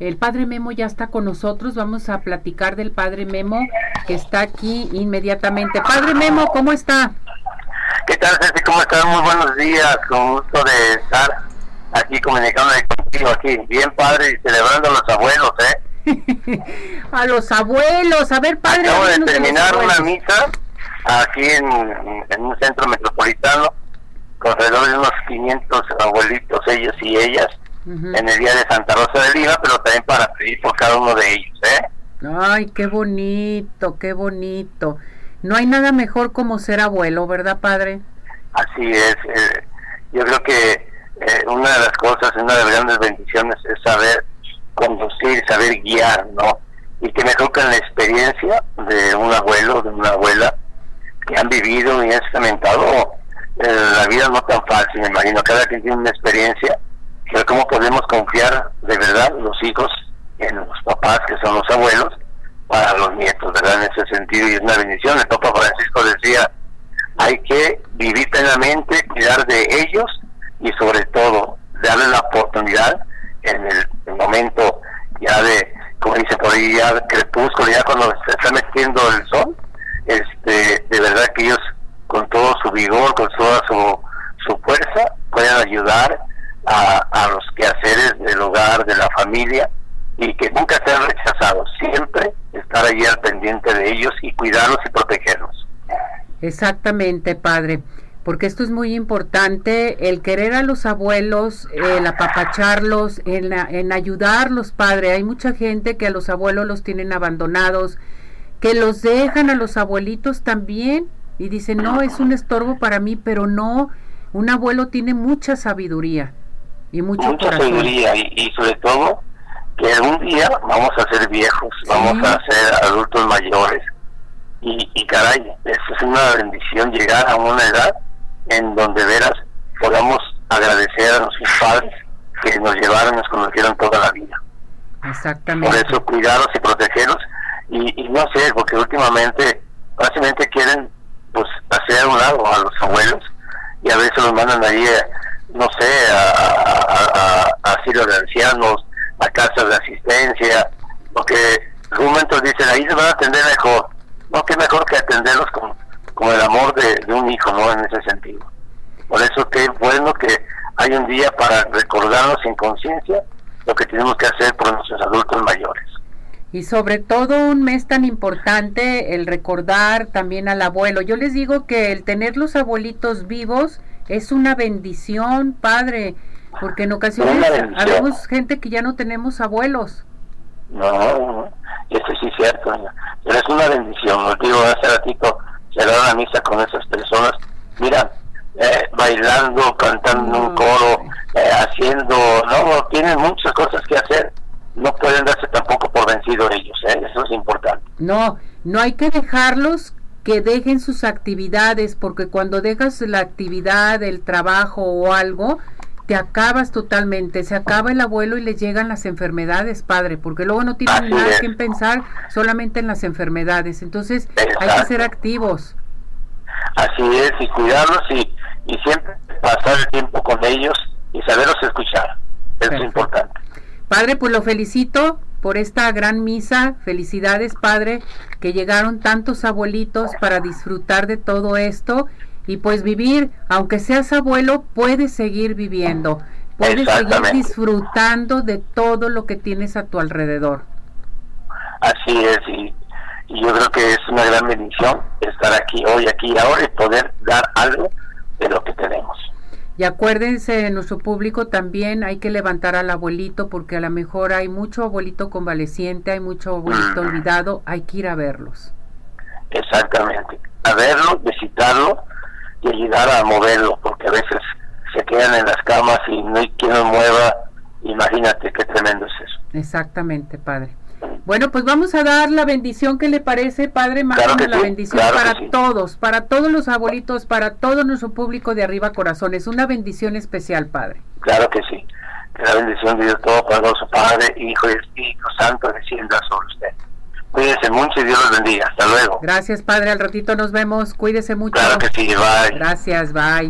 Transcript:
El padre Memo ya está con nosotros. Vamos a platicar del padre Memo que está aquí inmediatamente. Padre Memo, ¿cómo está? ¿Qué tal, Ceci? ¿Cómo estás? Muy buenos días. Con gusto de estar aquí comunicándome contigo aquí. Bien padre y celebrando a los abuelos, ¿eh? a los abuelos. A ver, padre. Acabo de terminar una misa aquí en, en un centro metropolitano con alrededor de unos 500 abuelitos, ellos y ellas en el día de Santa Rosa de Lima, pero también para pedir por cada uno de ellos, ¿eh? Ay, qué bonito, qué bonito. No hay nada mejor como ser abuelo, ¿verdad, padre? Así es. Eh, yo creo que eh, una de las cosas, una de las grandes bendiciones es saber conducir, saber guiar, ¿no? Y que mejor que la experiencia de un abuelo, de una abuela, que han vivido y han experimentado eh, la vida no tan fácil, me imagino. Cada quien tiene una experiencia pero cómo podemos confiar de verdad los hijos en los papás que son los abuelos para los nietos, ¿verdad? En ese sentido y es una bendición. El Papa Francisco decía, hay que vivir plenamente, cuidar de ellos y sobre todo darle la oportunidad en el, momento ya de, como dice por ahí, ya crepúsculo, ya cuando se está metiendo el sol, este, de verdad que ellos con todo su vigor, con toda su, su fuerza, puedan ayudar a, los quehaceres del hogar, de la familia, y que nunca sean rechazados, siempre estar allí al pendiente de ellos y cuidarlos y protegerlos. Exactamente, padre, porque esto es muy importante, el querer a los abuelos, el apapacharlos, en, en ayudarlos, padre. Hay mucha gente que a los abuelos los tienen abandonados, que los dejan a los abuelitos también y dicen, no, es un estorbo para mí, pero no, un abuelo tiene mucha sabiduría y mucha sabiduría y, sobre todo que algún día vamos a ser viejos, vamos a ser adultos mayores y, y caray, eso es una bendición llegar a una edad en donde veras podamos agradecer a nuestros padres que nos llevaron, nos conocieron toda la vida. Exactamente. Por eso cuidarlos y protegerlos y, y no sé, porque últimamente básicamente quieren pues hacer a un lado a los abuelos y a veces los mandan ahí a, de ancianos, a casas de asistencia, porque en momentos dicen, ahí se van a atender mejor. No, que mejor que atenderlos con, con el amor de, un hijo, ¿no? En ese sentido. Por eso que bueno que hay un día para recordarnos en conciencia lo que tenemos que hacer por nuestros adultos mayores. Y sobre todo un mes tan importante, el recordar también al abuelo. Yo les digo que el tener los abuelitos vivos es una bendición, padre, porque en ocasiones habemos gente que ya no tenemos abuelos. No, eso sí es cierto, pero es una bendición. Os digo, hace ratito se da la misa con esas personas. Mira, eh, bailando, cantando un coro, eh, haciendo, no, tienen muchas cosas que hacer. No pueden darse tampoco por vencido ellos, ¿eh? eso es importante. No, no hay que dejarlos que dejen sus actividades, porque cuando dejas la actividad, el trabajo o algo, te acabas totalmente, se acaba el abuelo y le llegan las enfermedades, padre, porque luego no tienen nada que pensar solamente en las enfermedades, entonces hay que ser activos. Así es, y cuidarlos y, y siempre pasar el tiempo con ellos y saberlos escuchar, es importante. Padre, pues lo felicito por esta gran misa. Felicidades, Padre, que llegaron tantos abuelitos para disfrutar de todo esto y pues vivir, aunque seas abuelo, puedes seguir viviendo, puedes seguir disfrutando de todo lo que tienes a tu alrededor. Así es, y, y yo creo que es una gran bendición estar aquí hoy, aquí y ahora y poder dar algo de lo que tenemos. Y acuérdense, nuestro público también hay que levantar al abuelito porque a lo mejor hay mucho abuelito convaleciente, hay mucho abuelito olvidado, hay que ir a verlos. Exactamente, a verlo, visitarlo y ayudar a moverlo, porque a veces se quedan en las camas y no hay quien los mueva. Imagínate qué tremendo es eso. Exactamente, padre. Bueno, pues vamos a dar la bendición que le parece, Padre, mándame la bendición para todos, para todos los abuelitos, para todo nuestro público de arriba corazones, una bendición especial, Padre. Claro que sí. Que la bendición de Dios Todopoderoso, Padre, Hijo y Espíritu Santo descienda sobre usted. Cuídese mucho y Dios los bendiga. Hasta luego. Gracias, Padre. Al ratito nos vemos. Cuídese mucho. Claro que sí. Bye. Gracias. Bye.